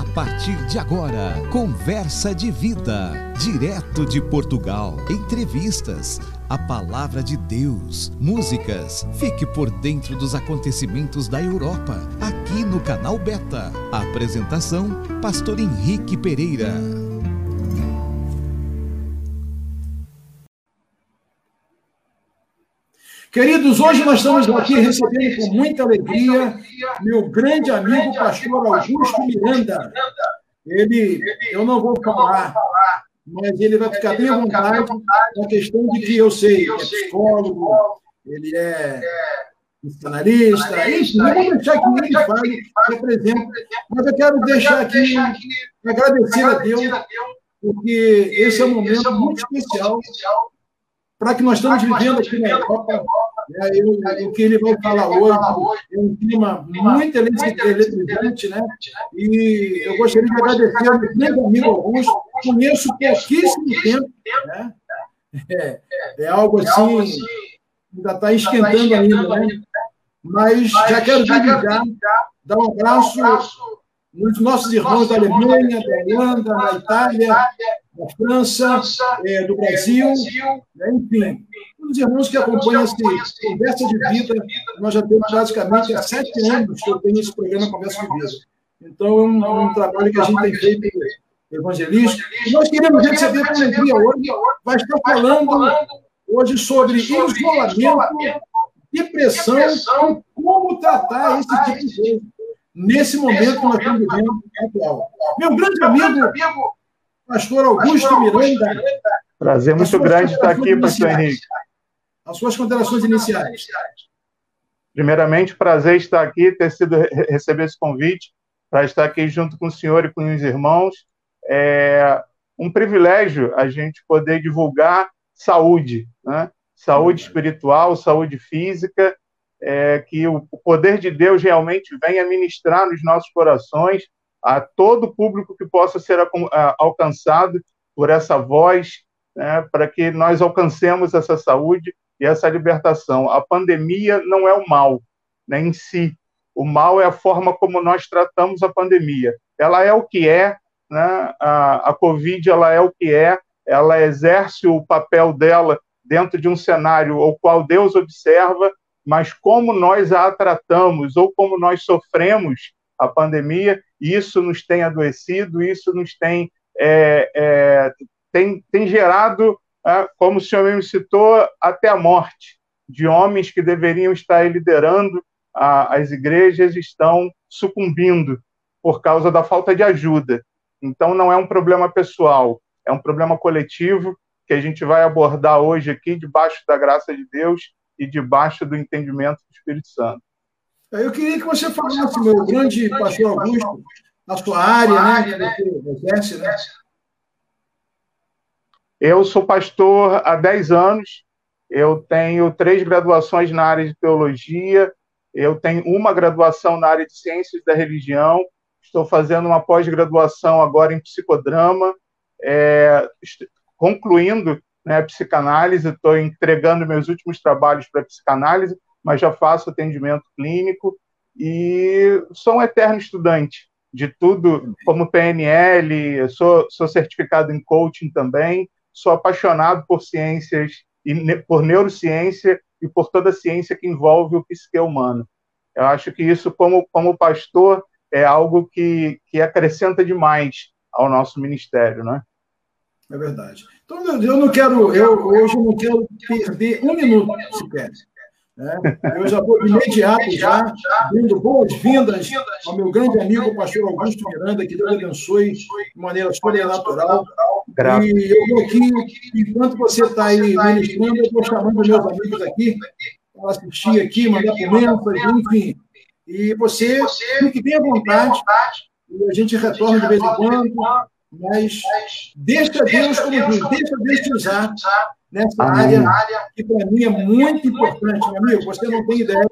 A partir de agora, Conversa de Vida. Direto de Portugal. Entrevistas. A palavra de Deus. Músicas. Fique por dentro dos acontecimentos da Europa. Aqui no canal Beta. Apresentação: Pastor Henrique Pereira. Queridos, hoje nós estamos aqui recebendo com muita alegria meu grande amigo, pastor Augusto Miranda. Ele, eu não vou falar, mas ele vai ficar bem à vontade na questão de que eu sei é psicólogo, ele é psicanalista, enfim, eu vou deixar que ele fale, represente, mas eu quero deixar aqui, agradecer a Deus, porque esse é um momento muito especial para que nós estamos vivendo aqui na Europa. Né, eu, o que ele vai falar hoje é um clima muito eletrizante, né? E eu gostaria de agradecer ao meu amigo Augusto, conheço pouquíssimo tempo, né? É, é algo assim, ainda está esquentando ainda, né? Mas já quero já dar um abraço nos nossos irmãos da Alemanha, da Holanda, da Itália, da França, é, do Brasil, né? enfim, os irmãos que acompanham essa Conversa de Vida, nós já temos praticamente há sete anos que eu tenho esse programa Conversa de Vida. Então, é um, é um trabalho que a gente tem feito evangelista. Nós queremos receber com alegria hoje, vai estar falando hoje sobre isolamento, depressão e como tratar esse tipo de coisa nesse momento que nós estamos vivendo atual. Meu grande amigo, pastor Augusto Miranda. Prazer muito grande estar aqui, pastor Henrique. As suas considerações iniciais. Primeiramente, prazer estar aqui, ter sido receber esse convite para estar aqui junto com o senhor e com os irmãos. É um privilégio a gente poder divulgar saúde, né? saúde espiritual, saúde física, é, que o poder de Deus realmente venha ministrar nos nossos corações a todo público que possa ser alcançado por essa voz, né, para que nós alcancemos essa saúde e essa libertação. A pandemia não é o mal né, em si. O mal é a forma como nós tratamos a pandemia. Ela é o que é, né? a, a Covid ela é o que é, ela exerce o papel dela dentro de um cenário ao qual Deus observa mas como nós a tratamos ou como nós sofremos a pandemia, isso nos tem adoecido, isso nos tem, é, é, tem, tem gerado, é, como o senhor mesmo citou, até a morte de homens que deveriam estar liderando a, as igrejas estão sucumbindo por causa da falta de ajuda. Então, não é um problema pessoal, é um problema coletivo que a gente vai abordar hoje aqui, debaixo da graça de Deus, e debaixo do entendimento do Espírito Santo. Eu queria que você falasse, meu grande pastor Augusto, na sua área, né, você exerce, né? Eu sou pastor há 10 anos, eu tenho três graduações na área de teologia, eu tenho uma graduação na área de ciências da religião, estou fazendo uma pós-graduação agora em psicodrama, é, concluindo né, a psicanálise, estou entregando meus últimos trabalhos para psicanálise, mas já faço atendimento clínico e sou um eterno estudante de tudo, como PNL, sou, sou certificado em coaching também, sou apaixonado por ciências e por neurociência e por toda a ciência que envolve o psique humano. Eu acho que isso, como, como pastor, é algo que, que acrescenta demais ao nosso ministério, né? É verdade. Então, eu não quero, eu hoje não quero perder um minuto sequer. Né? Eu já vou de imediato, já, dando boas-vindas ao meu grande amigo, o pastor Augusto Miranda, que Deus abençoe de maneira sobrenatural. E eu vou aqui, enquanto você está aí ministrando, eu estou chamando meus amigos aqui para assistir aqui, mandar comentários, enfim. E você fique bem à vontade, e a gente retorna de vez em quando mas deixa Deus, como diz, deixa Deus te usar nessa área que para mim é muito importante, meu amigo. Você não tem ideia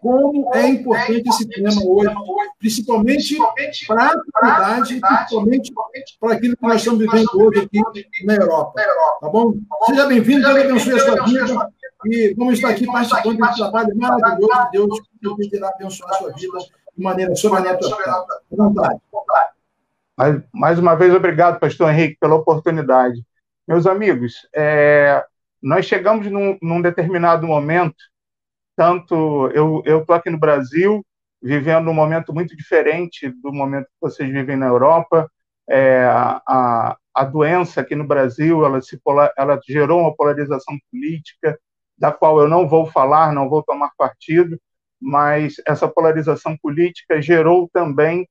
como é importante esse tema hoje, principalmente para a atualidade, principalmente para aquilo que nós estamos vivendo hoje aqui na Europa. Tá bom? Seja bem-vindo, Deus abençoe a sua vida. E vamos estar aqui participando desse trabalho maravilhoso de Deus, que irá abençoar a sua vida de maneira sobrenatural. Vontade. Mais, mais uma vez, obrigado, pastor Henrique, pela oportunidade. Meus amigos, é, nós chegamos num, num, determinado momento, tanto eu estou aqui no Brasil, vivendo um momento muito diferente do momento que vocês vivem na Europa. É, a, a doença aqui no Brasil, ela, se ela gerou uma polarização política, da qual eu não vou falar, não vou tomar partido, mas essa polarização política gerou também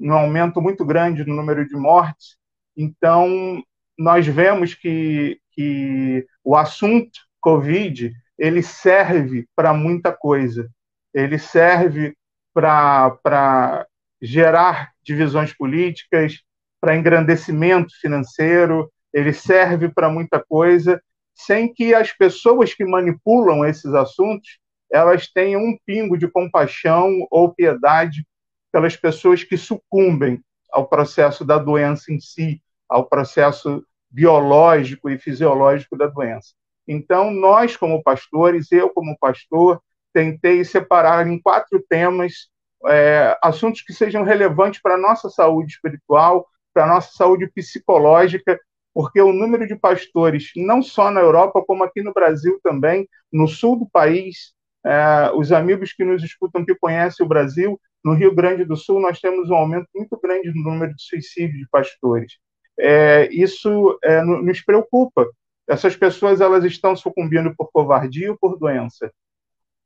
um aumento muito grande no número de mortes. Então, nós vemos que, que o assunto Covid ele serve para muita coisa. Ele serve para gerar divisões políticas, para engrandecimento financeiro, ele serve para muita coisa, sem que as pessoas que manipulam esses assuntos elas tenham um pingo de compaixão ou piedade pelas pessoas que sucumbem ao processo da doença em si, ao processo biológico e fisiológico da doença. Então, nós, como pastores, eu, como pastor, tentei separar em quatro temas é, assuntos que sejam relevantes para a nossa saúde espiritual, para a nossa saúde psicológica, porque o número de pastores, não só na Europa, como aqui no Brasil também, no sul do país, é, os amigos que nos escutam, que conhecem o Brasil, no Rio Grande do Sul, nós temos um aumento muito grande no número de suicídios de pastores. É, isso é, nos preocupa. Essas pessoas elas estão sucumbindo por covardia ou por doença.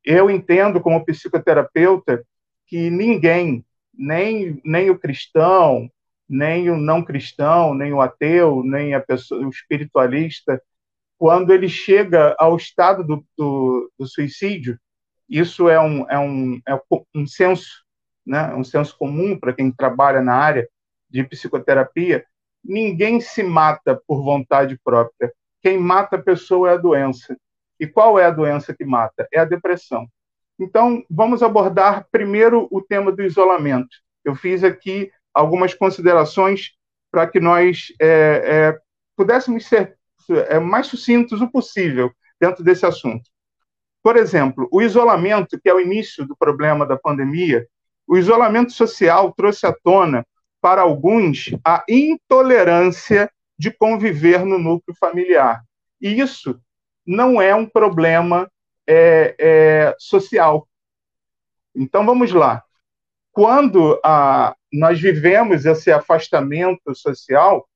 Eu entendo, como psicoterapeuta, que ninguém, nem, nem o cristão, nem o não cristão, nem o ateu, nem a pessoa, o espiritualista, quando ele chega ao estado do, do, do suicídio, isso é um, é um, é um senso, né, um senso comum para quem trabalha na área de psicoterapia. Ninguém se mata por vontade própria. Quem mata a pessoa é a doença. E qual é a doença que mata? É a depressão. Então, vamos abordar primeiro o tema do isolamento. Eu fiz aqui algumas considerações para que nós é, é, pudéssemos ser é, mais sucintos o possível dentro desse assunto. Por exemplo, o isolamento, que é o início do problema da pandemia, o isolamento social trouxe à tona, para alguns, a intolerância de conviver no núcleo familiar. E isso não é um problema é, é, social. Então, vamos lá. Quando a, nós vivemos esse afastamento social,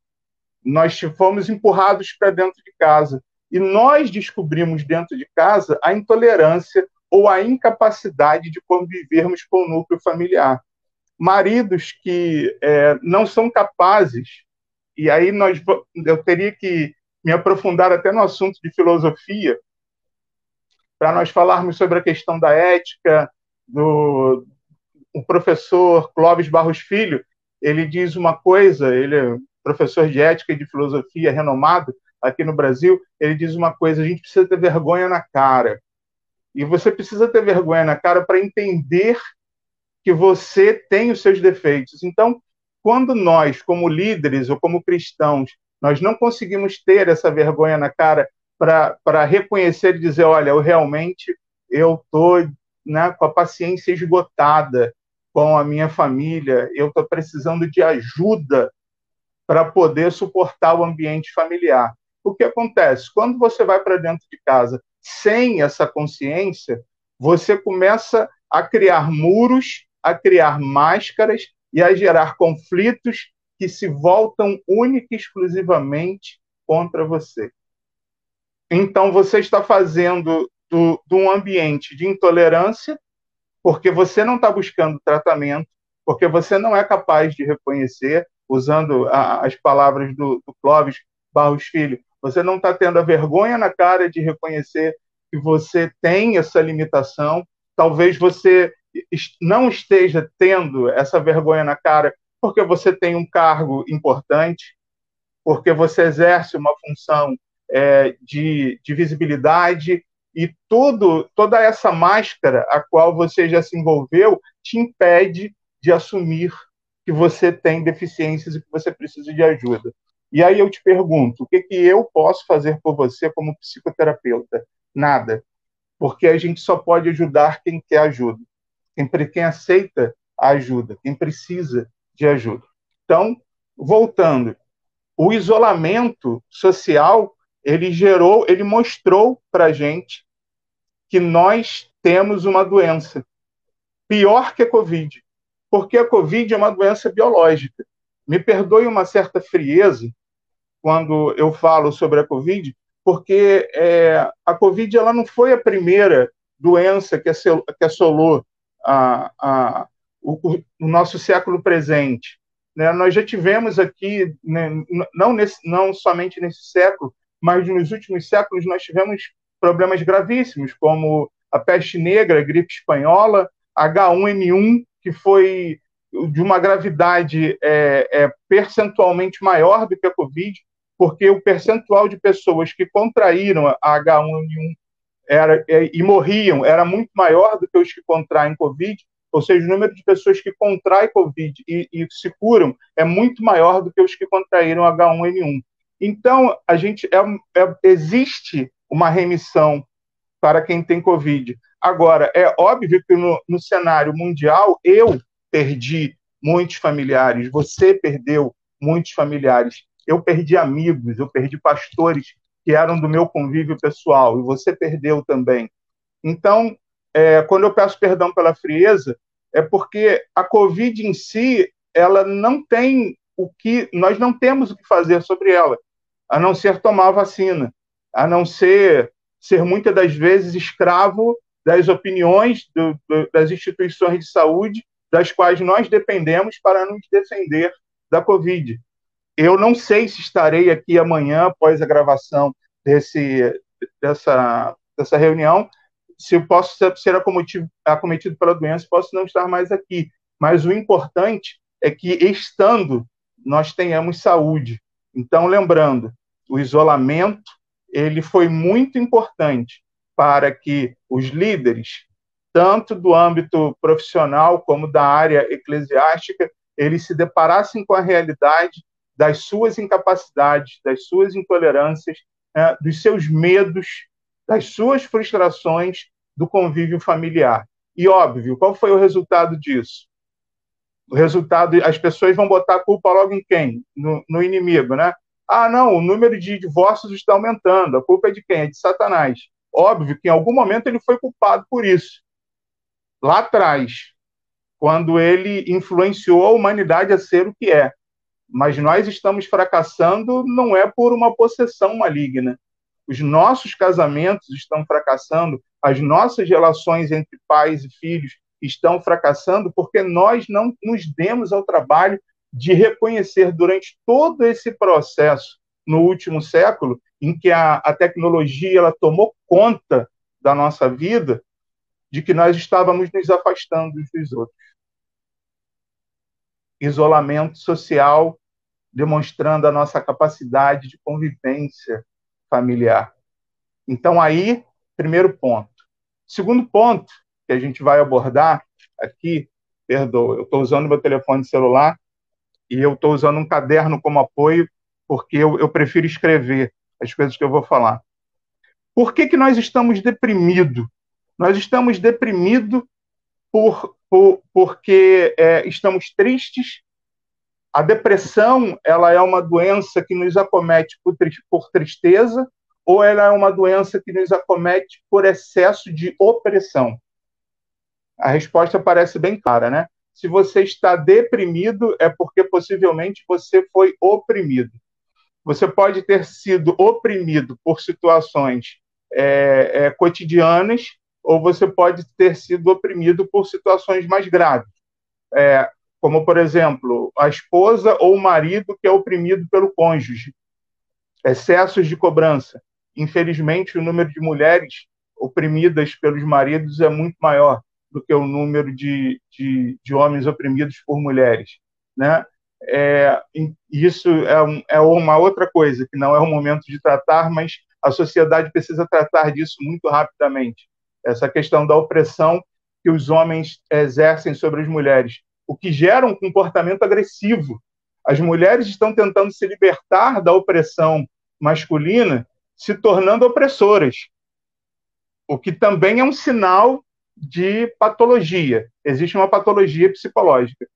nós fomos empurrados para dentro de casa. E nós descobrimos dentro de casa a intolerância ou a incapacidade de convivermos com o núcleo familiar. Maridos que é, não são capazes, e aí nós, eu teria que me aprofundar até no assunto de filosofia, para nós falarmos sobre a questão da ética, do o professor Clóvis Barros Filho, ele diz uma coisa, ele é professor de ética e de filosofia renomado, aqui no Brasil, ele diz uma coisa: a gente precisa ter vergonha na cara. E você precisa ter vergonha na cara para entender que você tem os seus defeitos. Então, quando nós, como líderes ou como cristãos, nós não conseguimos ter essa vergonha na cara para reconhecer e dizer, olha, eu realmente eu tô né, com a paciência esgotada com a minha família, eu estou precisando de ajuda para poder suportar o ambiente familiar. O que acontece? Quando você vai para dentro de casa sem essa consciência, você começa a criar muros, a criar máscaras e a gerar conflitos que se voltam única e exclusivamente contra você. Então, você está fazendo do, de um ambiente de intolerância, porque você não está buscando tratamento, porque você não é capaz de reconhecer, usando a, as palavras do, do Clóvis Barros Filho, você não está tendo a vergonha na cara de reconhecer que você tem essa limitação. Talvez você não esteja tendo essa vergonha na cara porque você tem um cargo importante, porque você exerce uma função é, de, de visibilidade e tudo, toda essa máscara a qual você já se envolveu te impede de assumir que você tem deficiências e que você precisa de ajuda. E aí eu te pergunto, o que, que eu posso fazer por você como psicoterapeuta? Nada. Porque a gente só pode ajudar quem quer ajuda, quem, quem aceita a ajuda, quem precisa de ajuda. Então, voltando, o isolamento social ele gerou, ele mostrou para gente que nós temos uma doença pior que a Covid, porque a Covid é uma doença biológica. Me perdoe uma certa frieza quando eu falo sobre a Covid, porque é, a Covid ela não foi a primeira doença que, assolou a, a, o, o, nosso século presente. Né? Nós já tivemos aqui, né, não, nesse, não somente nesse século, mas nos últimos séculos nós tivemos problemas gravíssimos, como a peste negra, a gripe espanhola, H1N1, que foi de uma gravidade é, é, percentualmente maior do que a Covid, porque o percentual de pessoas que contraíram a H1N1 era, é, e morriam era muito maior do que os que contraem Covid, ou seja, o número de pessoas que contraem Covid e, e se curam é muito maior do que os que contraíram H1N1. Então, a gente é, é, existe uma remissão para quem tem Covid. Agora, é óbvio que no, no cenário mundial, eu perdi muitos familiares, você perdeu muitos familiares, eu perdi amigos, eu perdi pastores que eram do meu convívio pessoal, e você perdeu também. Então, é, quando eu peço perdão pela frieza, é porque a Covid em si, ela não tem o que, nós não temos o que fazer sobre ela, a não ser tomar vacina, a não ser ser muitas das vezes escravo das opiniões do, do, das instituições de saúde das quais nós dependemos para nos defender da Covid. Eu não sei se estarei aqui amanhã, após a gravação desse, dessa, dessa reunião, se eu posso ser acometido, acometido pela doença, posso não estar mais aqui. Mas o importante é que, estando, nós tenhamos saúde. Então, lembrando, o isolamento ele foi muito importante para que os líderes, tanto do âmbito profissional como da área eclesiástica, eles se deparassem com a realidade das suas incapacidades, das suas intolerâncias, né, dos seus medos, das suas frustrações do convívio familiar. E óbvio, qual foi o resultado disso? O resultado, as pessoas vão botar a culpa logo em quem? No, no inimigo, né? Ah, não, o número de divórcios está aumentando. A culpa é de quem? É de Satanás. Óbvio que em algum momento ele foi culpado por isso. Lá atrás, quando ele influenciou a humanidade a ser o que é. Mas nós estamos fracassando não é por uma possessão maligna. Os nossos casamentos estão fracassando, as nossas relações entre pais e filhos estão fracassando porque nós não nos demos ao trabalho de reconhecer durante todo esse processo no último século, em que a, a tecnologia ela tomou conta da nossa vida, de que nós estávamos nos afastando uns dos outros. Isolamento social, demonstrando a nossa capacidade de convivência familiar. Então, aí, primeiro ponto. Segundo ponto que a gente vai abordar aqui, perdoa, eu estou usando meu telefone celular, e eu estou usando um caderno como apoio, porque eu, eu, prefiro escrever as coisas que eu vou falar. Por que, que nós estamos deprimidos? Nós estamos deprimidos por, por, porque é, estamos tristes. A depressão ela é uma doença que nos acomete por, por tristeza ou ela é uma doença que nos acomete por excesso de opressão? A resposta parece bem clara, né? Se você está deprimido, é porque possivelmente você foi oprimido. Você pode ter sido oprimido por situações é, é, cotidianas, ou você pode ter sido oprimido por situações mais graves. É, como, por exemplo, a esposa ou o marido que é oprimido pelo cônjuge, excessos de cobrança. Infelizmente, o número de mulheres oprimidas pelos maridos é muito maior do que o número de, de, de homens oprimidos por mulheres, né? É, isso é, é uma outra coisa que não é o momento de tratar, mas a sociedade precisa tratar disso muito rapidamente. Essa questão da opressão que os homens exercem sobre as mulheres, o que gera um comportamento agressivo. As mulheres estão tentando se libertar da opressão masculina, se tornando opressoras, o que também é um sinal de patologia. Existe uma patologia psicológica.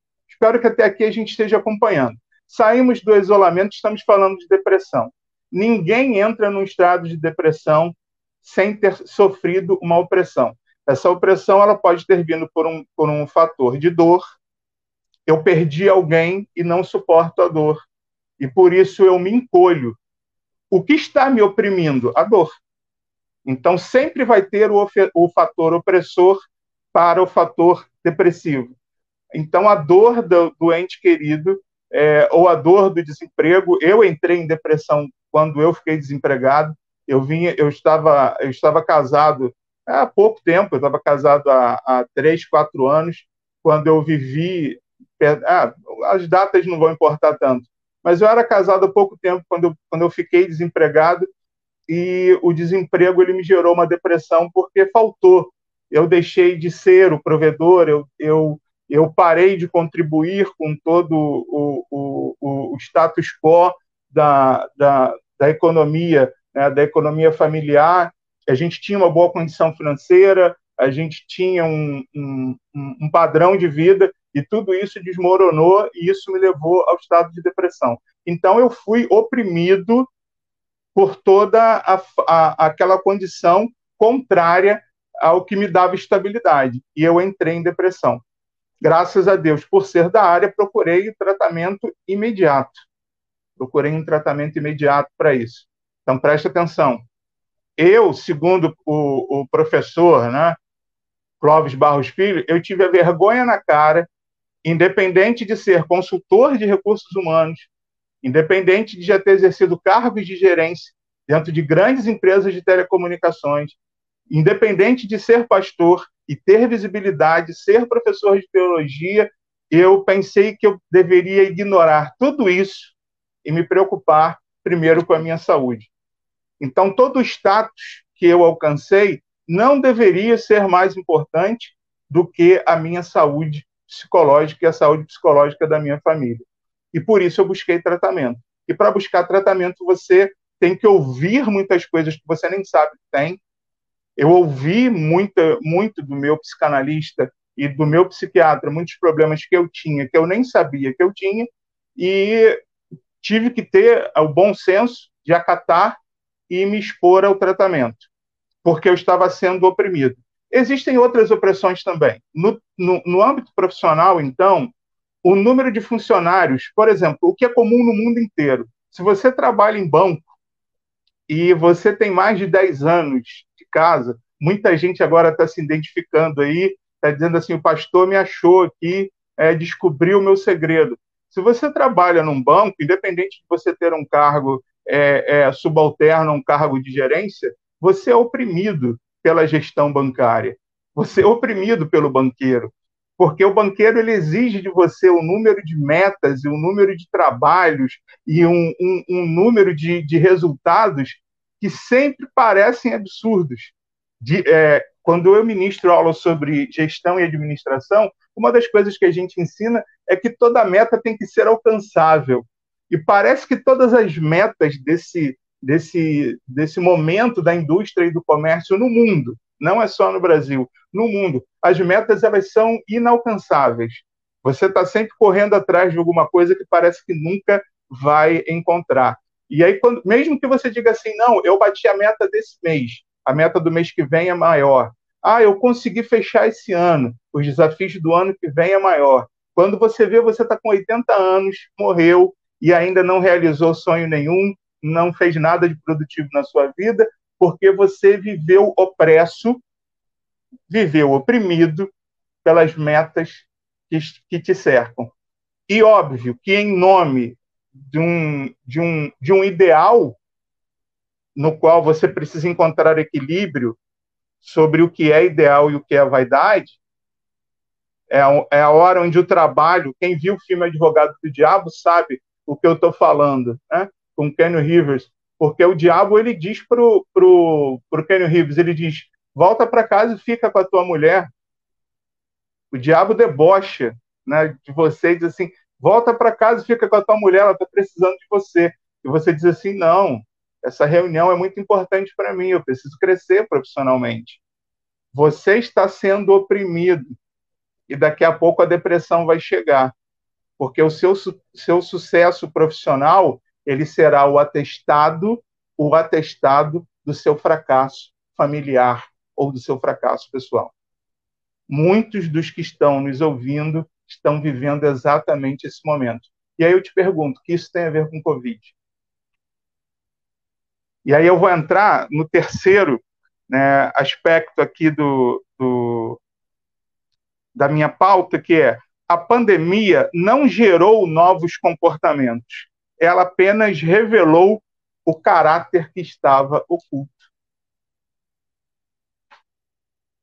Espero que até aqui a gente esteja acompanhando. saímos do isolamento, estamos falando de depressão. Ninguém entra num estado de depressão sem ter sofrido uma opressão. Essa opressão ela pode ter vindo por um, por um fator de dor. Eu perdi alguém e não suporto a dor. E por isso eu me encolho. O que está me oprimindo? A dor. Então sempre vai ter o, o fator opressor para o fator depressivo. Então a dor do, do ente querido é, ou a dor do desemprego. Eu entrei em depressão quando eu fiquei desempregado. Eu vinha, eu estava, eu estava casado há pouco tempo. Eu estava casado há, há três, quatro anos. Quando eu vivi, ah, as datas não vão importar tanto. Mas eu era casado há pouco tempo quando eu, quando eu fiquei desempregado e o desemprego ele me gerou uma depressão porque faltou. Eu deixei de ser o provedor, eu, eu eu parei de contribuir com todo o, o, o status quo da, da, da economia, né, da economia familiar. A gente tinha uma boa condição financeira, a gente tinha um, um, um padrão de vida e tudo isso desmoronou e isso me levou ao estado de depressão. Então eu fui oprimido por toda a, a, aquela condição contrária ao que me dava estabilidade e eu entrei em depressão graças a Deus, por ser da área, procurei tratamento imediato. Procurei um tratamento imediato para isso. Então, preste atenção. Eu, segundo o, o professor, né, Clóvis Barros Filho, eu tive a vergonha na cara, independente de ser consultor de recursos humanos, independente de já ter exercido cargos de gerência dentro de grandes empresas de telecomunicações, independente de ser pastor, e ter visibilidade, ser professor de teologia, eu pensei que eu deveria ignorar tudo isso e me preocupar primeiro com a minha saúde. Então, todo o status que eu alcancei não deveria ser mais importante do que a minha saúde psicológica e a saúde psicológica da minha família. E por isso eu busquei tratamento. E para buscar tratamento, você tem que ouvir muitas coisas que você nem sabe que tem, eu ouvi muita, muito do meu psicanalista e do meu psiquiatra, muitos problemas que eu tinha, que eu nem sabia que eu tinha, e tive que ter o bom senso de acatar e me expor ao tratamento, porque eu estava sendo oprimido. Existem outras opressões também. No, no, no âmbito profissional, então, o número de funcionários, por exemplo, o que é comum no mundo inteiro. Se você trabalha em banco e você tem mais de 10 anos casa. Muita gente agora está se identificando aí, está dizendo assim: o pastor me achou aqui, é, descobriu o meu segredo. Se você trabalha num banco, independente de você ter um cargo é, é, subalterno, um cargo de gerência, você é oprimido pela gestão bancária. Você é oprimido pelo banqueiro, porque o banqueiro ele exige de você um número de metas e um número de trabalhos e um, um, um número de, de resultados que sempre parecem absurdos. De, é, quando eu ministro aula sobre gestão e administração, uma das coisas que a gente ensina é que toda meta tem que ser alcançável. E parece que todas as metas desse, desse, desse momento da indústria e do comércio no mundo, não é só no Brasil, no mundo, as metas elas são inalcançáveis. Você está sempre correndo atrás de alguma coisa que parece que nunca vai encontrar. E aí, quando, mesmo que você diga assim, não, eu bati a meta desse mês, a meta do mês que vem é maior. Ah, eu consegui fechar esse ano, os desafios do ano que vem é maior. Quando você vê, você está com 80 anos, morreu e ainda não realizou sonho nenhum, não fez nada de produtivo na sua vida, porque você viveu opresso, viveu oprimido pelas metas que, que te cercam. E óbvio que, em nome de um, de um, de um ideal no qual você precisa encontrar equilíbrio sobre o que é ideal e o que é vaidade, é a, é a hora onde o trabalho, quem viu o filme Advogado do Diabo sabe o que eu estou falando, né? com Kenny Rivers, porque o diabo ele diz pro, pro, pro Kenny Rivers, ele diz, volta para casa e fica com a tua mulher. O diabo debocha né, de você diz assim, volta para casa e fica com a tua mulher, ela está precisando de você. E você diz assim: não, essa reunião é muito importante para mim, eu preciso crescer profissionalmente. Você está sendo oprimido e daqui a pouco a depressão vai chegar, porque o seu, seu sucesso profissional ele será o atestado, o atestado do seu fracasso familiar ou do seu fracasso pessoal. Muitos dos que estão nos ouvindo estão vivendo exatamente esse momento. E aí eu te pergunto, o que isso tem a ver com Covid? E aí eu vou entrar no terceiro né, aspecto aqui do, do, da minha pauta, que é a pandemia não gerou novos comportamentos, ela apenas revelou o caráter que estava oculto.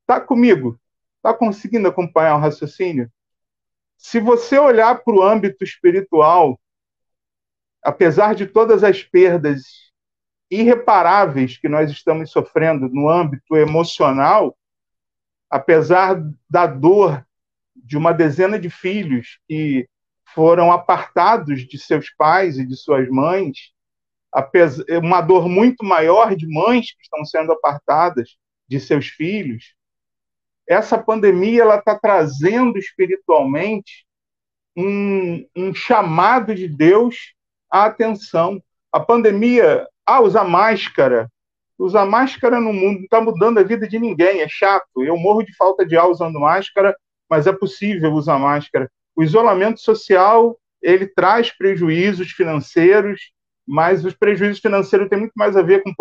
Está comigo? Está conseguindo acompanhar o raciocínio? Se você olhar para o âmbito espiritual, apesar de todas as perdas irreparáveis que nós estamos sofrendo no âmbito emocional, apesar da dor de uma dezena de filhos que foram apartados de seus pais e de suas mães, uma dor muito maior de mães que estão sendo apartadas de seus filhos. Essa pandemia ela está trazendo espiritualmente um, um chamado de Deus à atenção. A pandemia, ah, usar máscara, usar máscara no mundo não está mudando a vida de ninguém, é chato. Eu morro de falta de ar usando máscara, mas é possível usar máscara. O isolamento social ele traz prejuízos financeiros, mas os prejuízos financeiros têm muito mais a ver com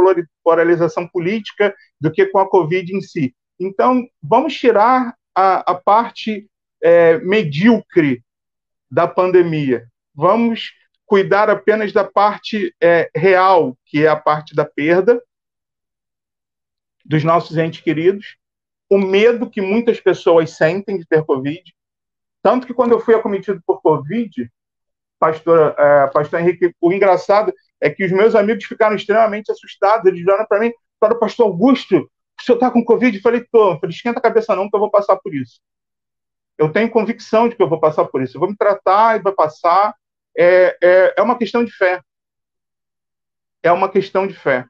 polarização política do que com a Covid em si. Então, vamos tirar a, a parte é, medíocre da pandemia. Vamos cuidar apenas da parte é, real, que é a parte da perda dos nossos entes queridos, o medo que muitas pessoas sentem de ter Covid. Tanto que quando eu fui acometido por Covid, pastor, é, pastor Henrique, o engraçado é que os meus amigos ficaram extremamente assustados. Eles vieram para mim, para o pastor Augusto, o senhor está com Covid? Eu falei, tô. Eu falei, esquenta a cabeça não, que eu vou passar por isso. Eu tenho convicção de que eu vou passar por isso. Eu vou me tratar e vai passar. É, é, é uma questão de fé. É uma questão de fé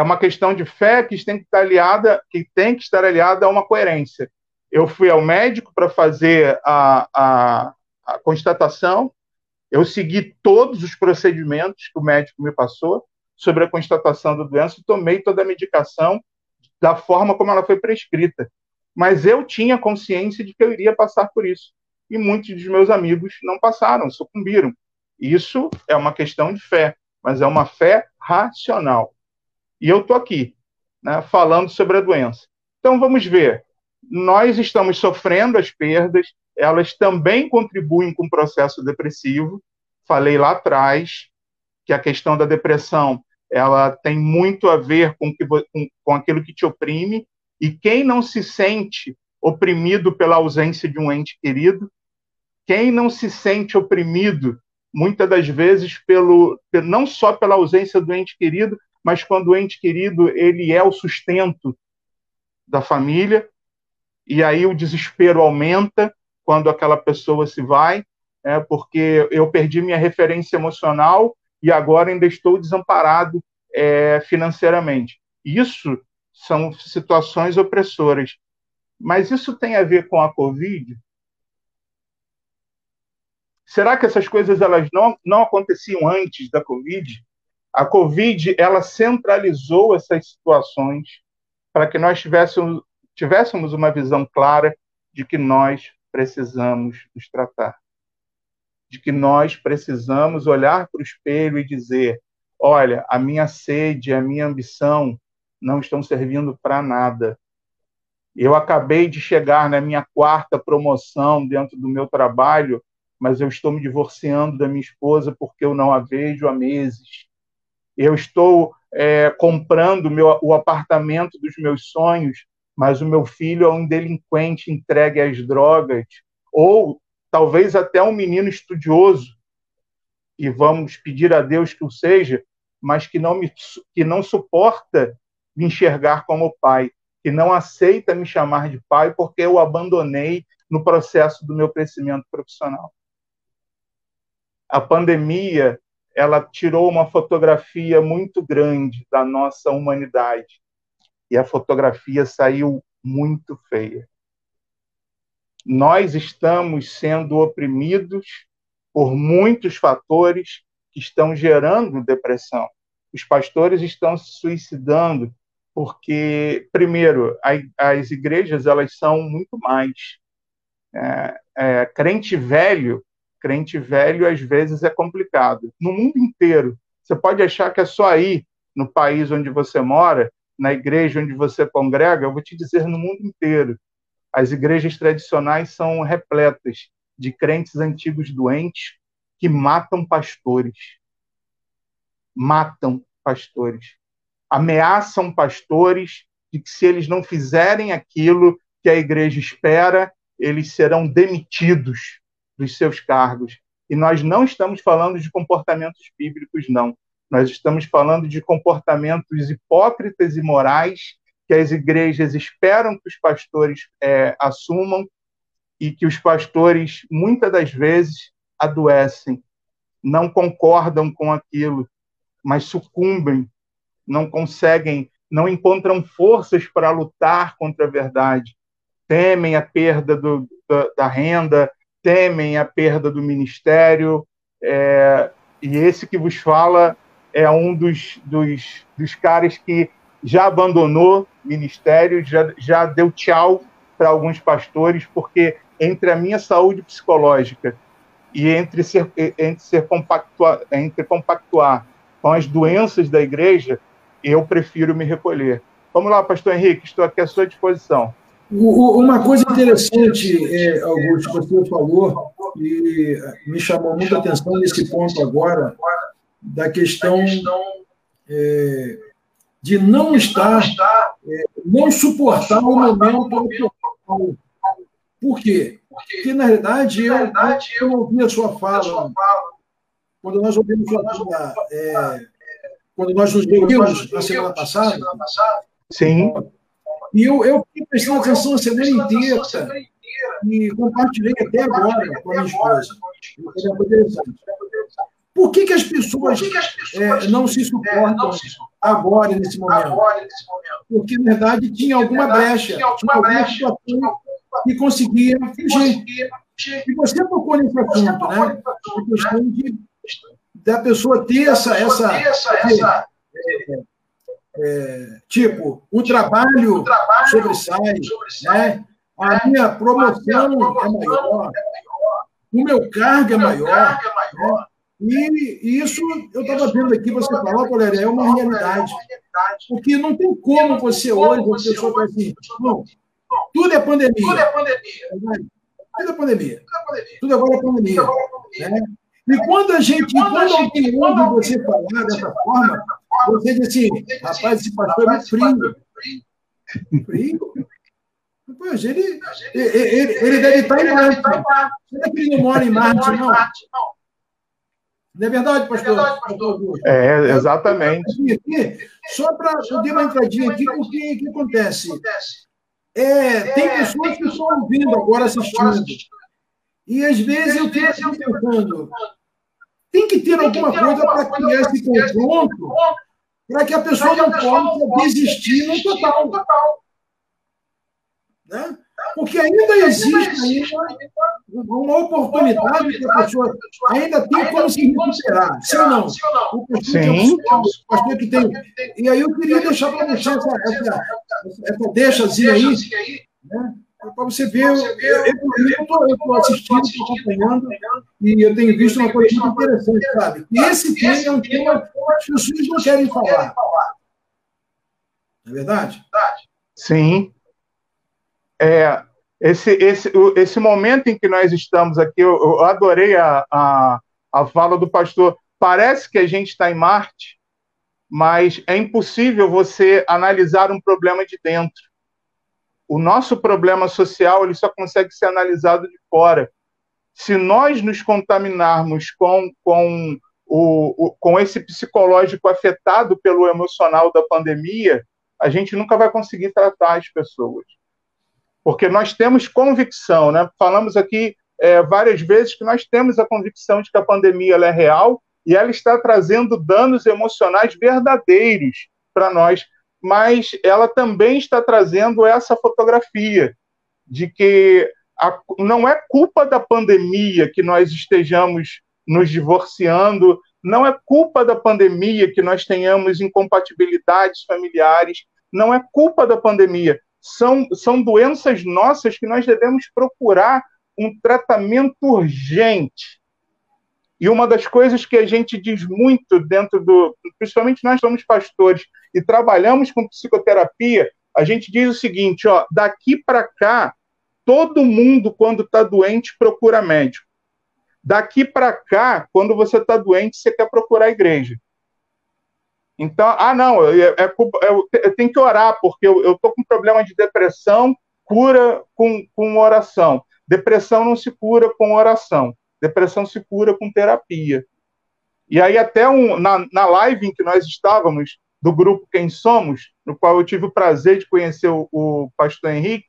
é uma questão de fé que tem que estar aliada, que tem que estar aliada a uma coerência. Eu fui ao médico para fazer a, a, a, constatação, eu segui todos os procedimentos que o médico me passou sobre a constatação da doença tomei toda a medicação da forma como ela foi prescrita. Mas eu tinha consciência de que eu iria passar por isso. E muitos dos meus amigos não passaram, sucumbiram. Isso é uma questão de fé, mas é uma fé racional. E eu estou aqui, né, falando sobre a doença. Então, vamos ver. Nós estamos sofrendo as perdas, elas também contribuem com o processo depressivo. Falei lá atrás que a questão da depressão ela tem muito a ver com, que, com, com aquilo que te oprime, e quem não se sente oprimido pela ausência de um ente querido, quem não se sente oprimido, muitas das vezes, pelo, não só pela ausência do ente querido, mas quando o ente querido ele é o sustento da família, e aí o desespero aumenta quando aquela pessoa se vai, é, porque eu perdi minha referência emocional e agora ainda estou desamparado é, financeiramente. Isso são situações opressoras. Mas isso tem a ver com a Covid? Será que essas coisas elas não, não aconteciam antes da Covid? A Covid ela centralizou essas situações para que nós tivéssemos, tivéssemos uma visão clara de que nós precisamos nos tratar. De que nós precisamos olhar para o espelho e dizer: olha, a minha sede, a minha ambição não estão servindo para nada. Eu acabei de chegar na minha quarta promoção dentro do meu trabalho, mas eu estou me divorciando da minha esposa porque eu não a vejo há meses eu estou é, comprando meu, o apartamento dos meus sonhos, mas o meu filho é um delinquente entregue às drogas, ou talvez até um menino estudioso, e vamos pedir a Deus que o seja, mas que não, me, que não suporta me enxergar como pai, que não aceita me chamar de pai porque eu abandonei no processo do meu crescimento profissional. A pandemia ela tirou uma fotografia muito grande da nossa humanidade. E a fotografia saiu muito feia. Nós estamos sendo oprimidos por muitos fatores que estão gerando depressão. Os pastores estão se suicidando porque, primeiro, as igrejas elas são muito mais. É, é, crente velho, crente velho às vezes é complicado. No mundo inteiro, você pode achar que é só aí, no país onde você mora, na igreja onde você congrega, eu vou te dizer no mundo inteiro. As igrejas tradicionais são repletas de crentes antigos doentes que matam pastores. Matam pastores. Ameaçam pastores de que se eles não fizerem aquilo que a igreja espera, eles serão demitidos dos seus cargos. E nós não estamos falando de comportamentos bíblicos, não. Nós estamos falando de comportamentos hipócritas e morais que as igrejas esperam que os pastores é, assumam e que os pastores, muitas das vezes, adoecem, não concordam com aquilo, mas sucumbem, não conseguem, não encontram forças para lutar contra a verdade, temem a perda do, da, da, renda, temem a perda do ministério, é, e esse que vos fala é um dos, dos, dos caras que já abandonou ministério, já, já deu tchau para alguns pastores, porque entre a minha saúde psicológica e entre ser, entre ser compactuar, entre compactuar com as doenças da igreja, eu prefiro me recolher. Vamos lá, pastor Henrique, estou aqui à sua disposição. Uma coisa interessante, é, Augusto, que você falou, e me chamou muita atenção nesse ponto agora, da questão é, de não estar, é, não suportar o momento atual. Por quê? Porque, na verdade, eu, eu ouvi a sua fala. Quando nós ouvimos a sua fala, é, quando nós nos reunimos na semana passada. Sim. E eu, eu fiquei prestando atenção a semana inteira e compartilhei até agora com a minha esposa. É interessante. Por que, que as pessoas, que as pessoas é, não se suportam, é, não se agora, nesse momento? agora, nesse momento? Porque, na verdade, tinha alguma brecha, tinha alguma brecha que conseguia fugir. E você tocou nesse assunto, né? A questão de, da pessoa ter essa. essa, essa é, é, tipo, o trabalho, sobressai, né? a minha promoção é maior, o meu cargo é maior. Né? E isso, eu estava vendo aqui você falar, Valéria, é uma realidade. Porque não tem como você hoje, a pessoa fala assim, não, tudo é pandemia. Tudo é pandemia. Tudo é pandemia. Tudo agora é pandemia. Né? E quando a gente, quando alguém ouve você falar dessa forma, você diz assim, rapaz, esse pastor é frio. Frio? Pois, ele, ele, ele deve estar em Marte. Será que ele não mora em Marte, não? Não é verdade, pastor? É, exatamente. Só para poder uma entradinha aqui, porque o que acontece? É, tem pessoas que estão ouvindo agora, assistindo. E às vezes eu fico pensando, tem que ter alguma coisa para criar esse confronto para que a pessoa não possa desistir no total. Né? Porque ainda existe uma oportunidade que a pessoa ainda tem como se recuperar. Sim ou não? Sim. pastor que tem. E aí eu queria deixar para você essa, essa, essa deixazinha aí, né? para você ver. Eu estou assistindo, estou acompanhando, e eu tenho visto uma coisa muito interessante, sabe? E esse tema é um tema que as pessoas não querem falar. Não é verdade? Sim é, esse, esse, esse momento em que nós estamos aqui, eu, eu adorei a, a, a fala do pastor. Parece que a gente está em Marte, mas é impossível você analisar um problema de dentro. O nosso problema social ele só consegue ser analisado de fora. Se nós nos contaminarmos com, com, o, o, com esse psicológico afetado pelo emocional da pandemia, a gente nunca vai conseguir tratar as pessoas porque nós temos convicção, né? Falamos aqui é, várias vezes que nós temos a convicção de que a pandemia é real e ela está trazendo danos emocionais verdadeiros para nós, mas ela também está trazendo essa fotografia de que a, não é culpa da pandemia que nós estejamos nos divorciando, não é culpa da pandemia que nós tenhamos incompatibilidades familiares, não é culpa da pandemia. São, são doenças nossas que nós devemos procurar um tratamento urgente. E uma das coisas que a gente diz muito dentro do. Principalmente nós somos pastores e trabalhamos com psicoterapia, a gente diz o seguinte: ó, daqui para cá, todo mundo, quando está doente, procura médico. Daqui para cá, quando você está doente, você quer procurar a igreja. Então, ah, não, é, é, eu, eu tenho que orar, porque eu estou com problema de depressão, cura com, com oração. Depressão não se cura com oração. Depressão se cura com terapia. E aí, até um, na, na live em que nós estávamos, do grupo Quem Somos, no qual eu tive o prazer de conhecer o, o pastor Henrique,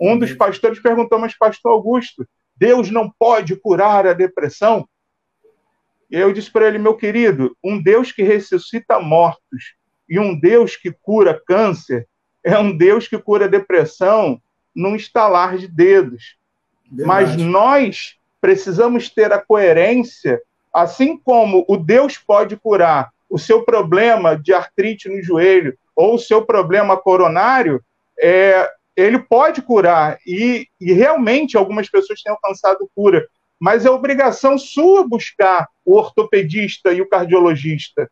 um dos pastores perguntou, mas pastor Augusto, Deus não pode curar a depressão? E eu disse para ele, meu querido, um Deus que ressuscita mortos e um Deus que cura câncer é um Deus que cura depressão num estalar de dedos. Verdade. Mas nós precisamos ter a coerência, assim como o Deus pode curar o seu problema de artrite no joelho ou o seu problema coronário, é, ele pode curar. E, e realmente algumas pessoas têm alcançado cura. Mas é obrigação sua buscar o ortopedista e o cardiologista.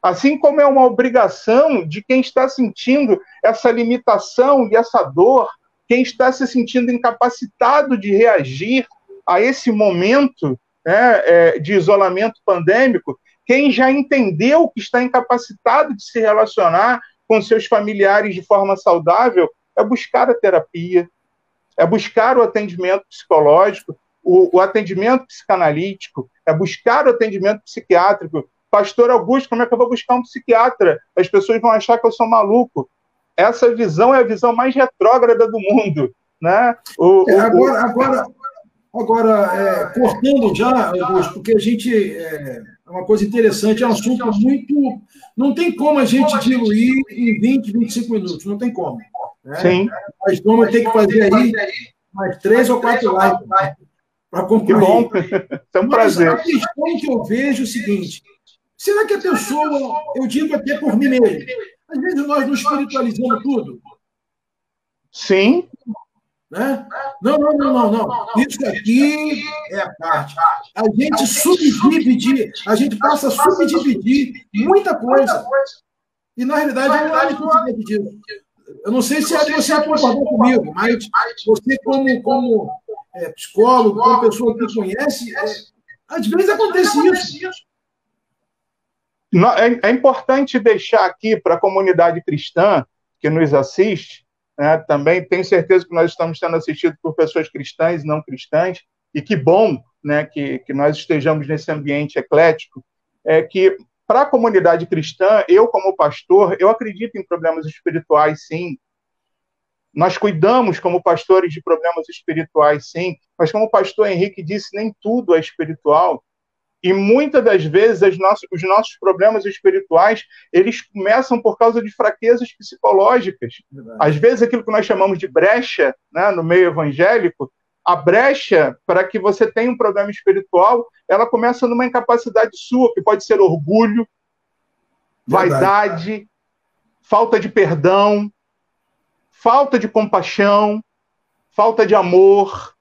Assim como é uma obrigação de quem está sentindo essa limitação e essa dor, quem está se sentindo incapacitado de reagir a esse momento né, é, de isolamento pandêmico, quem já entendeu que está incapacitado de se relacionar com seus familiares de forma saudável é buscar a terapia, é buscar o atendimento psicológico, o, o atendimento psicanalítico, é buscar o atendimento psiquiátrico. Pastor Augusto, como é que eu vou buscar um psiquiatra? As pessoas vão achar que eu sou maluco. Essa visão é a visão mais retrógrada do mundo. Né? O, é, agora, agora, agora é, cortando já, Augusto, porque a gente. É é uma coisa interessante, é um assunto muito. Não tem como a gente diluir em 20, 25 minutos, não tem como. Né? Sim. Mas vamos ter que fazer aí mais três ou quatro lives para concluir. Que bom, é um prazer. Mas a questão que eu vejo é o seguinte: será que a pessoa, eu digo até por mim mesmo, às vezes nós não espiritualizamos tudo? Sim. Né? Não, não, não, não, não. Isso aqui é a parte. A gente subdivide, a gente passa a subdividir muita coisa. E, na realidade, não é necessidade disso. Eu não sei se é você concordar comigo, mas você, como, como é, psicólogo, como pessoa que conhece, é, às vezes acontece isso. É, é importante deixar aqui para a comunidade cristã que nos assiste né? Também tenho certeza que nós estamos sendo assistidos por pessoas cristãs e não cristãs, e que bom né, que, que nós estejamos nesse ambiente eclético, é que para a comunidade cristã, eu como pastor, eu acredito em problemas espirituais, sim. Nós cuidamos como pastores de problemas espirituais, sim. Mas como o pastor Henrique disse, nem tudo é espiritual. E muitas das vezes nossas, os nossos problemas espirituais, eles começam por causa de fraquezas psicológicas. Verdade. Às vezes aquilo que nós chamamos de brecha, né, no meio evangélico, a brecha para que você tenha um problema espiritual, ela começa numa incapacidade sua, que pode ser orgulho, Verdade. vaidade, falta de perdão, falta de compaixão, falta de amor,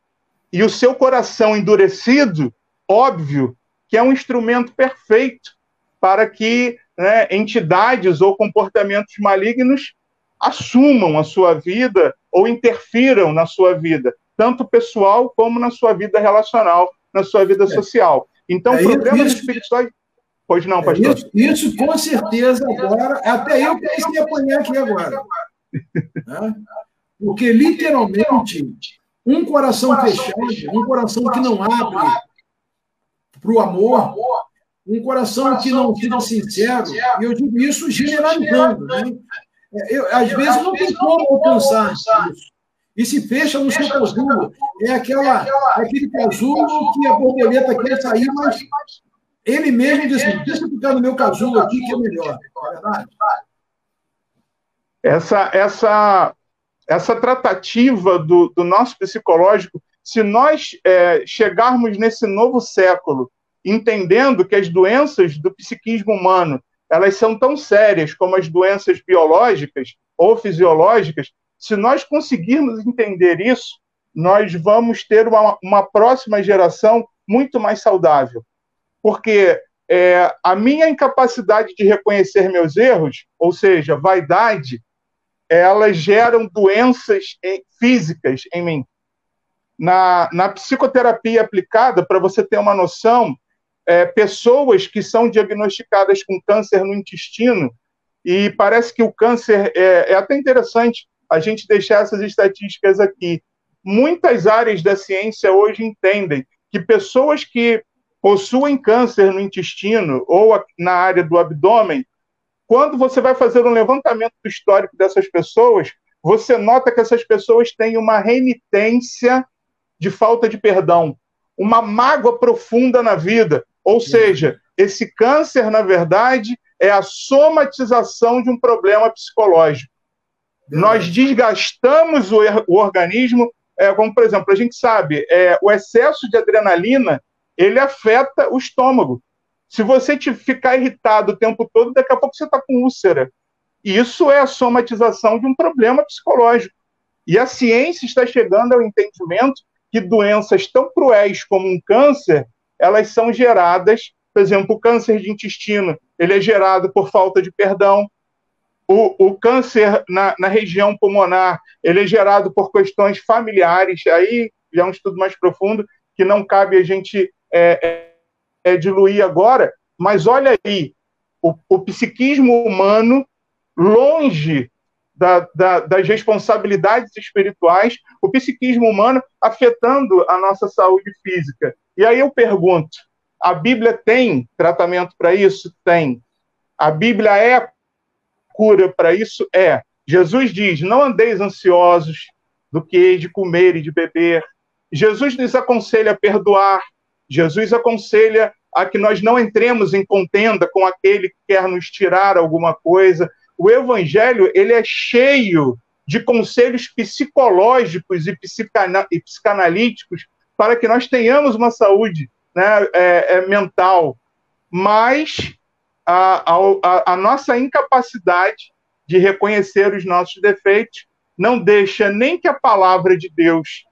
e o seu coração endurecido, óbvio, que é um instrumento perfeito para que né, entidades ou comportamentos malignos assumam a sua vida ou interfiram na sua vida, tanto pessoal como na sua vida relacional, na sua vida é. social. Então, é problemas isso, espirituais. Pois não, é pastor? É isso, isso, com certeza, agora, até eu comecei a apanhar aqui agora. Né? Porque, literalmente, um coração fechado, um coração que não abre para o amor, um coração que não seja sincero, e eu digo isso generalizando. Né? É, eu, às vezes não tem como alcançar isso. E se fecha no seu casulo. É, aquela, é aquele casulo que a borboleta quer sair, mas ele mesmo diz assim, deixa eu ficar no meu casulo aqui que é melhor. É verdade? Essa, essa, essa tratativa do, do nosso psicológico se nós é, chegarmos nesse novo século entendendo que as doenças do psiquismo humano elas são tão sérias como as doenças biológicas ou fisiológicas, se nós conseguirmos entender isso, nós vamos ter uma, uma próxima geração muito mais saudável. Porque é, a minha incapacidade de reconhecer meus erros, ou seja, vaidade, elas geram doenças físicas em mim. Na, na psicoterapia aplicada, para você ter uma noção, é, pessoas que são diagnosticadas com câncer no intestino, e parece que o câncer é, é até interessante a gente deixar essas estatísticas aqui. Muitas áreas da ciência hoje entendem que pessoas que possuem câncer no intestino ou na área do abdômen, quando você vai fazer um levantamento do histórico dessas pessoas, você nota que essas pessoas têm uma remitência de falta de perdão, uma mágoa profunda na vida, ou seja, esse câncer, na verdade, é a somatização de um problema psicológico. Nós desgastamos o, o organismo, é, como por exemplo, a gente sabe, é, o excesso de adrenalina ele afeta o estômago. Se você te ficar irritado o tempo todo, daqui a pouco você está com úlcera. Isso é a somatização de um problema psicológico. E a ciência está chegando ao entendimento que doenças tão cruéis como um câncer elas são geradas, por exemplo, o câncer de intestino, ele é gerado por falta de perdão. O, o câncer na, na região pulmonar, ele é gerado por questões familiares. Aí é um estudo mais profundo que não cabe a gente é, é, diluir agora. Mas olha aí, o, o psiquismo humano, longe da, da, das responsabilidades espirituais, o psiquismo humano afetando a nossa saúde física. E aí eu pergunto: a Bíblia tem tratamento para isso? Tem. A Bíblia é cura para isso? É. Jesus diz: não andeis ansiosos do que de comer e de beber. Jesus nos aconselha a perdoar. Jesus aconselha a que nós não entremos em contenda com aquele que quer nos tirar alguma coisa. O evangelho ele é cheio de conselhos psicológicos e, psicanalíticos para que nós tenhamos uma saúde né, é, é mental, mas a, a, a nossa incapacidade de reconhecer os nossos defeitos não deixa nem que a palavra de Deus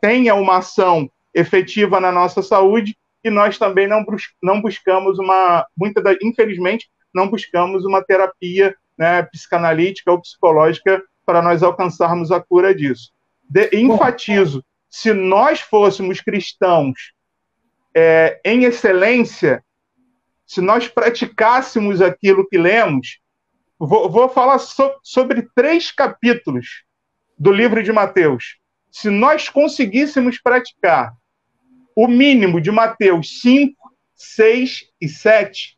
tenha uma ação efetiva na nossa saúde e nós também não, bus não buscamos uma, muita da, infelizmente, não buscamos uma terapia né, psicanalítica ou psicológica para nós alcançarmos a cura disso. De, enfatizo se nós fôssemos cristãos é, em excelência, se nós praticássemos aquilo que lemos, vou, vou falar so, sobre três capítulos do livro de Mateus. Se nós conseguíssemos praticar o mínimo de Mateus 5, 6 e 7,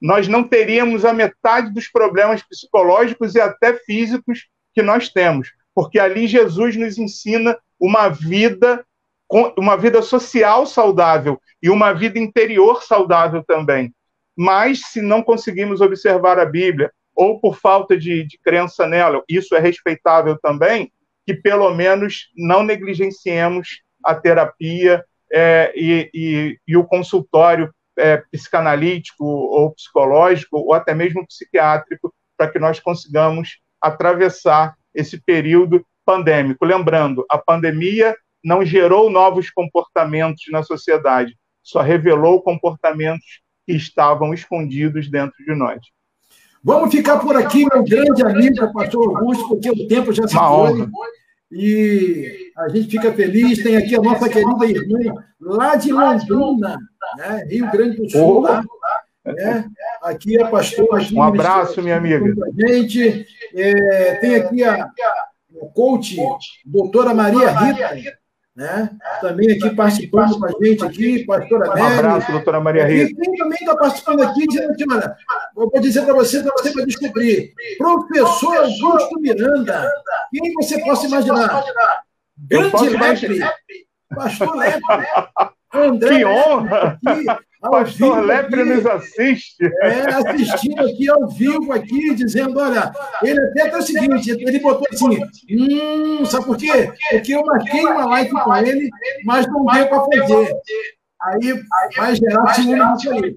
nós não teríamos a metade dos problemas psicológicos e até físicos que nós temos, porque ali Jesus nos ensina uma vida uma vida social saudável e uma vida interior saudável também. Mas se não conseguimos observar a Bíblia ou por falta de, de crença nela, isso é respeitável também, que pelo menos não negligenciemos a terapia é, e, e, e, o consultório é, psicanalítico ou psicológico ou até mesmo psiquiátrico para que nós consigamos atravessar esse período pandêmico. Lembrando, a pandemia não gerou novos comportamentos na sociedade, só revelou comportamentos que estavam escondidos dentro de nós. Vamos ficar por aqui, meu grande amigo, pastor Augusto, porque o tempo já se Uma foi. E a gente fica feliz. Tem aqui a nossa querida irmã, lá de Londrina, né? Rio Grande do Sul, lá. Né? Aqui é a pastora. Um abraço, minha amiga. Gente, é, tem aqui a, o coach, doutora Maria Rita, né? Também aqui participando com a gente aqui, pastora Mary. Um abraço, doutora Maria Rita. E quem também está participando aqui, dizendo aqui, olha, vou dizer para você, para você vai descobrir. Professor Augusto Miranda. Quem você possa imaginar? Grande Lepre, pastor Lepre. André que honra! Aqui, Pastor Lepre nos assiste. É, assistindo aqui ao vivo, aqui, dizendo, olha, ele até tá o seguinte, ele botou assim, hum, sabe por quê? Porque eu marquei uma live com ele, mas não deu para fazer. Aí vai gerar nisso aí.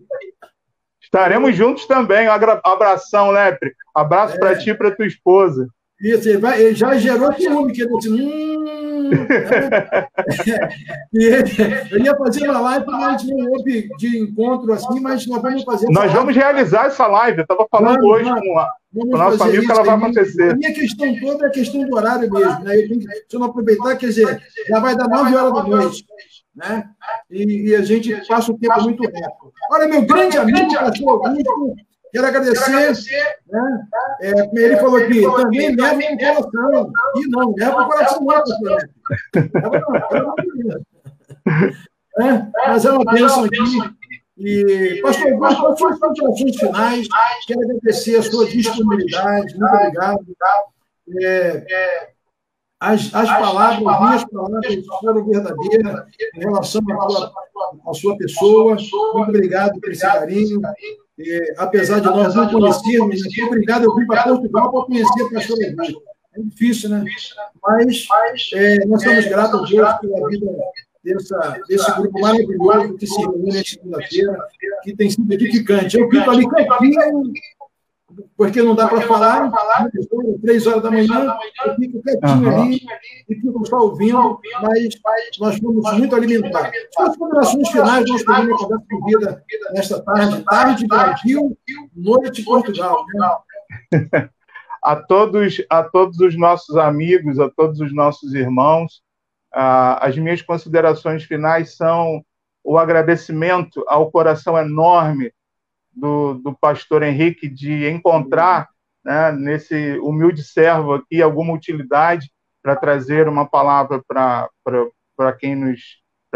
Estaremos juntos também. Abração, Lepre. Abraço é. para ti e para tua esposa. Isso, ele, vai, ele já gerou ciúme, que ele disse, hum, e ele, ele ia fazer uma live, mas a gente não houve de encontro assim, mas nós vamos fazer. Nós vamos live. realizar essa live. Eu estava falando vamos, hoje com, o nosso amigo que ela vai acontecer. A minha questão toda é a questão do horário mesmo. Né? Eu tenho que, se eu não aproveitar, quer dizer, já vai dar 9 horas da noite. Né? E, e a gente passa o tempo muito rápido. Olha, meu grande amigo, Augusto, Quero agradecer. Né? É, ele falou aqui, também leva o coração. E não, leva o coração não, pastor. Leva não, é, mas é uma bênção aqui. E, pastor Augusto, quais são as considerações finais? Quero agradecer a sua disponibilidade. Muito obrigado. É, as, as palavras, as minhas palavras foram verdadeiras em relação à sua, à sua pessoa. Muito obrigado por esse carinho. É, apesar de nós não conhecermos, né? obrigado, eu vim para Portugal para conhecer a pastora Rita. É difícil, né? Mas é, nós somos gratos a Deus pela vida dessa, desse grupo maravilhoso que se reúne segunda-feira, que tem sido edificante. Eu fico ali quietinho, porque não dá para falar, três horas da manhã, eu fico quietinho uhum. ali e fico só ouvindo, mas nós fomos muito alimentados. As considerações finais, nós teremos a conversa com vida nesta tarde, tarde Brasil, noite Portugal. Né? A todos, a todos os nossos amigos, a todos os nossos irmãos, as minhas considerações finais são o agradecimento ao coração enorme do, do pastor Henrique de encontrar né, nesse humilde servo aqui alguma utilidade para trazer uma palavra para quem nos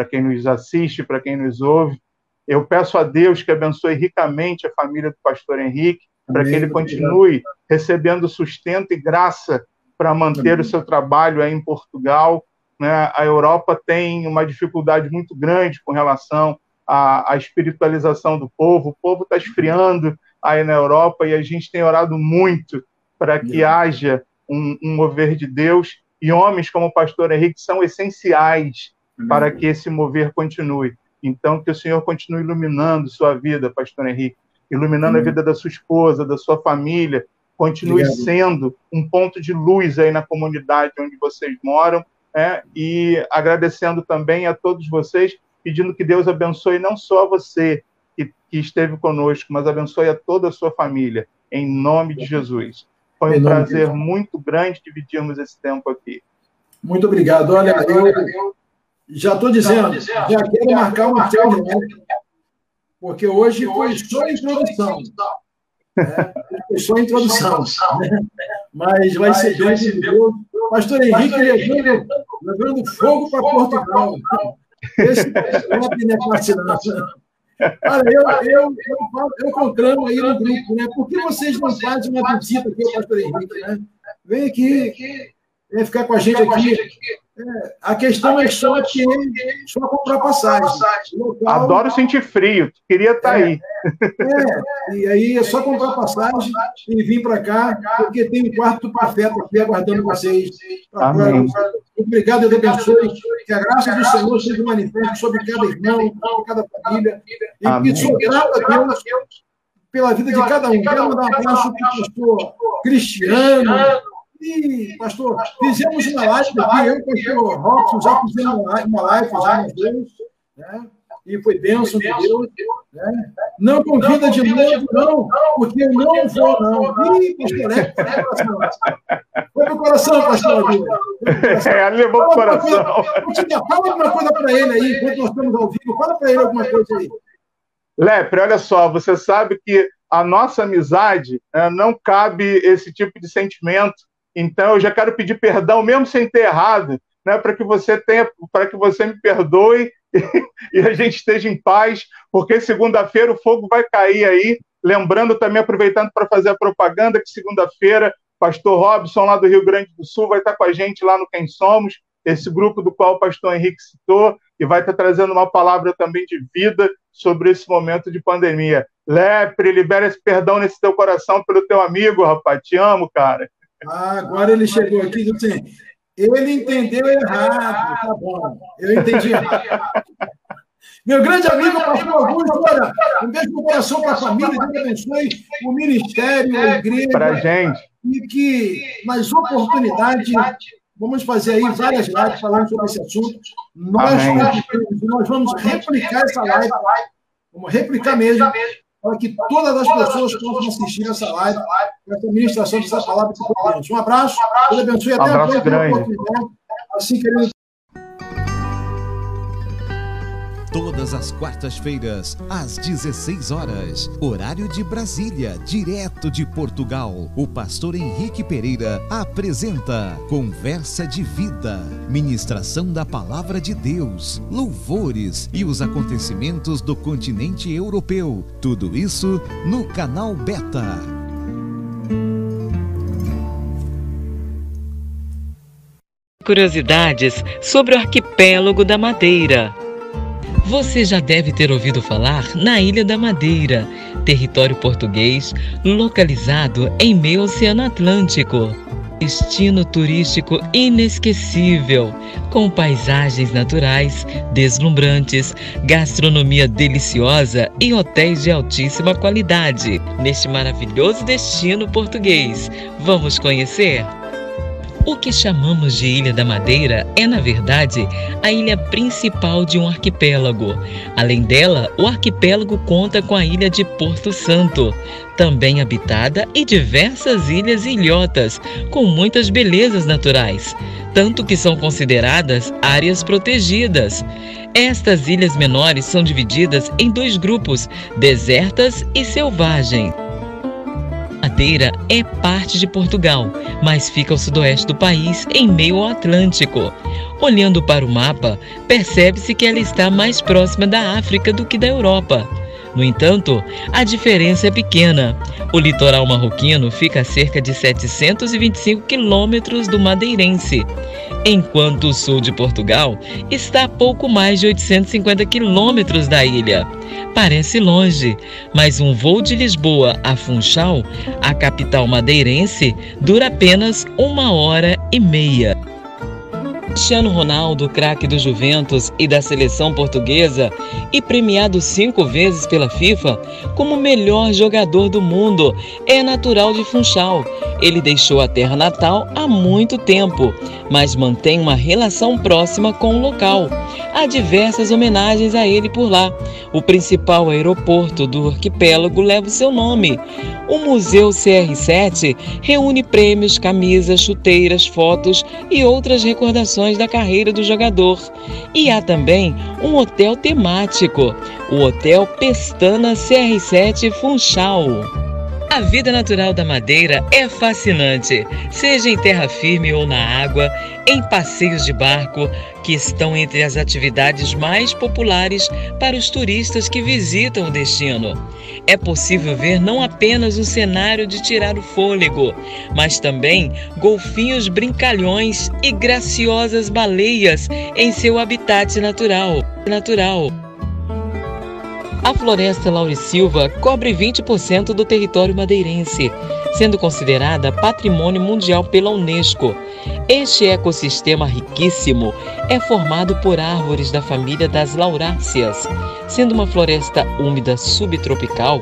quem nos assiste, para quem nos ouve. Eu peço a Deus que abençoe ricamente a família do pastor Henrique, para que ele continue recebendo sustento e graça para manter Amém. o seu trabalho aí em Portugal. Né? A Europa tem uma dificuldade muito grande com relação a, a espiritualização do povo. O povo está esfriando aí na Europa e a gente tem orado muito para que haja um, um, mover de Deus. E homens como o pastor Henrique são essenciais para que esse mover continue. Então, que o Senhor continue iluminando sua vida, pastor Henrique, iluminando a vida da sua esposa, da sua família, continue Obrigado. sendo um ponto de luz aí na comunidade onde vocês moram, é, e agradecendo também a todos vocês pedindo que Deus abençoe não só você que, que esteve conosco, mas abençoe a toda a sua família, em nome de Jesus. Foi um prazer muito grande dividirmos esse tempo aqui. Muito obrigado. Olha, eu já estou dizendo, já quero marcar uma tela, né? porque hoje foi só a introdução. Foi só a introdução. Né? Mas vai ser bem de Deus. Pastor Henrique levando, levando fogo para Portugal. Esse Platinão? Olha, eu, eu, eu, eu conclamo aí no grupo, né? Por que vocês não fazem uma visita aqui ao pastor Henrique, né? Vem aqui, vem ficar com a gente aqui. É, a questão é só que só comprar passagem. Local, Adoro sentir frio, queria estar tá é, aí. É, e aí é só comprar passagem e vir para cá, porque tem um quarto profeta aqui aguardando vocês. Amém. Obrigado, Deus abençoe. Que a graça do Senhor seja manifesta sobre cada irmão, sobre cada família. E Amém. sou grato a Deus pela vida de cada um. Quero mandar um abraço para o pastor Cristiano e, pastor, fizemos uma live aqui, eu e o pastor Robson já fizemos uma live já nos dois, né? e foi bênção de Deus. Né? Não convida de novo, não, porque eu não vou, não. Ih, pastor, é, foi pro coração, pastor. É, levou pro coração. Fala alguma coisa para ele aí, enquanto nós estamos ao vivo, fala para ele alguma coisa aí. Lepre, olha só, você sabe que a nossa amizade né, não cabe esse tipo de sentimento então eu já quero pedir perdão, mesmo sem ter errado, né, para que você tenha, para que você me perdoe e, e a gente esteja em paz, porque segunda-feira o fogo vai cair aí. Lembrando também, aproveitando para fazer a propaganda, que segunda-feira, pastor Robson, lá do Rio Grande do Sul, vai estar com a gente lá no Quem Somos, esse grupo do qual o pastor Henrique citou, e vai estar trazendo uma palavra também de vida sobre esse momento de pandemia. Lepre, libera esse perdão nesse teu coração pelo teu amigo, rapaz. Te amo, cara. Ah, agora ele chegou aqui e disse assim, ele entendeu errado. Tá bom, eu entendi errado. Meu grande amigo, pastor Augusto, olha, um beijo no coração para a família, Deus abençoe o ministério, a igreja. Para gente. E que, nas oportunidades, vamos fazer aí várias lives falando sobre esse assunto. Nós, nós vamos replicar essa live, vamos replicar mesmo, para que todas as pessoas possam assistir essa live, essa ministração dessa palavra Um abraço, Deus abençoe. Até um a próxima. Assim querendo todas as quartas-feiras, às 16 horas, horário de Brasília, direto de Portugal. O pastor Henrique Pereira apresenta Conversa de Vida, ministração da palavra de Deus, louvores e os acontecimentos do continente europeu. Tudo isso no canal Beta. Curiosidades sobre o arquipélago da Madeira. Você já deve ter ouvido falar na Ilha da Madeira, território português localizado em meio Oceano Atlântico. Destino turístico inesquecível, com paisagens naturais deslumbrantes, gastronomia deliciosa e hotéis de altíssima qualidade. Neste maravilhoso destino português, vamos conhecer? O que chamamos de Ilha da Madeira é, na verdade, a ilha principal de um arquipélago. Além dela, o arquipélago conta com a ilha de Porto Santo, também habitada, e diversas ilhas e ilhotas, com muitas belezas naturais, tanto que são consideradas áreas protegidas. Estas ilhas menores são divididas em dois grupos, desertas e selvagens. Madeira é parte de Portugal, mas fica ao sudoeste do país, em meio ao Atlântico. Olhando para o mapa, percebe-se que ela está mais próxima da África do que da Europa. No entanto, a diferença é pequena. O litoral marroquino fica a cerca de 725 quilômetros do madeirense, enquanto o sul de Portugal está a pouco mais de 850 quilômetros da ilha. Parece longe, mas um voo de Lisboa a Funchal, a capital madeirense, dura apenas uma hora e meia. Cristiano Ronaldo, craque do Juventus e da seleção portuguesa e premiado cinco vezes pela FIFA como melhor jogador do mundo, é natural de Funchal. Ele deixou a terra natal há muito tempo, mas mantém uma relação próxima com o local. Há diversas homenagens a ele por lá. O principal aeroporto do arquipélago leva o seu nome. O Museu CR7 reúne prêmios, camisas, chuteiras, fotos e outras recordações da carreira do jogador. E há também um hotel temático, o Hotel Pestana CR7 Funchal. A vida natural da Madeira é fascinante, seja em terra firme ou na água, em passeios de barco, que estão entre as atividades mais populares para os turistas que visitam o destino. É possível ver não apenas um cenário de tirar o fôlego, mas também golfinhos brincalhões e graciosas baleias em seu habitat natural. natural. A floresta Laurisilva cobre 20% do território madeirense, sendo considerada patrimônio mundial pela Unesco. Este ecossistema riquíssimo é formado por árvores da família das lauráceas, sendo uma floresta úmida subtropical.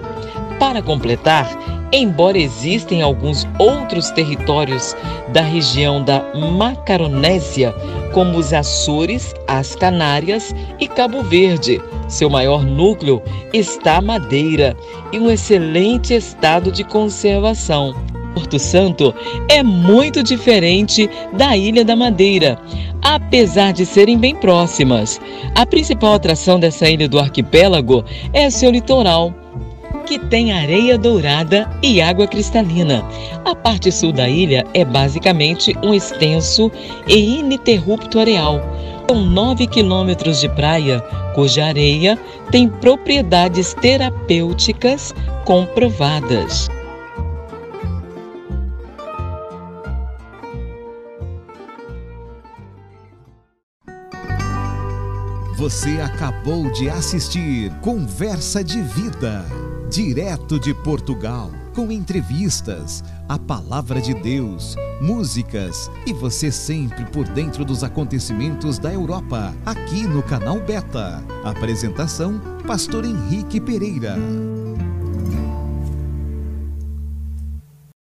Para completar, embora existem alguns outros territórios da região da Macaronésia, como os Açores, as Canárias e Cabo Verde, seu maior núcleo está Madeira e um excelente estado de conservação. Porto Santo é muito diferente da Ilha da Madeira, apesar de serem bem próximas. A principal atração dessa ilha do arquipélago é seu litoral, que tem areia dourada e água cristalina. A parte sul da ilha é basicamente um extenso e ininterrupto areal, com 9 quilômetros de praia, cuja areia tem propriedades terapêuticas comprovadas. Você acabou de assistir Conversa de Vida, direto de Portugal, com entrevistas, a palavra de Deus, músicas e você sempre por dentro dos acontecimentos da Europa, aqui no canal Beta. Apresentação: Pastor Henrique Pereira.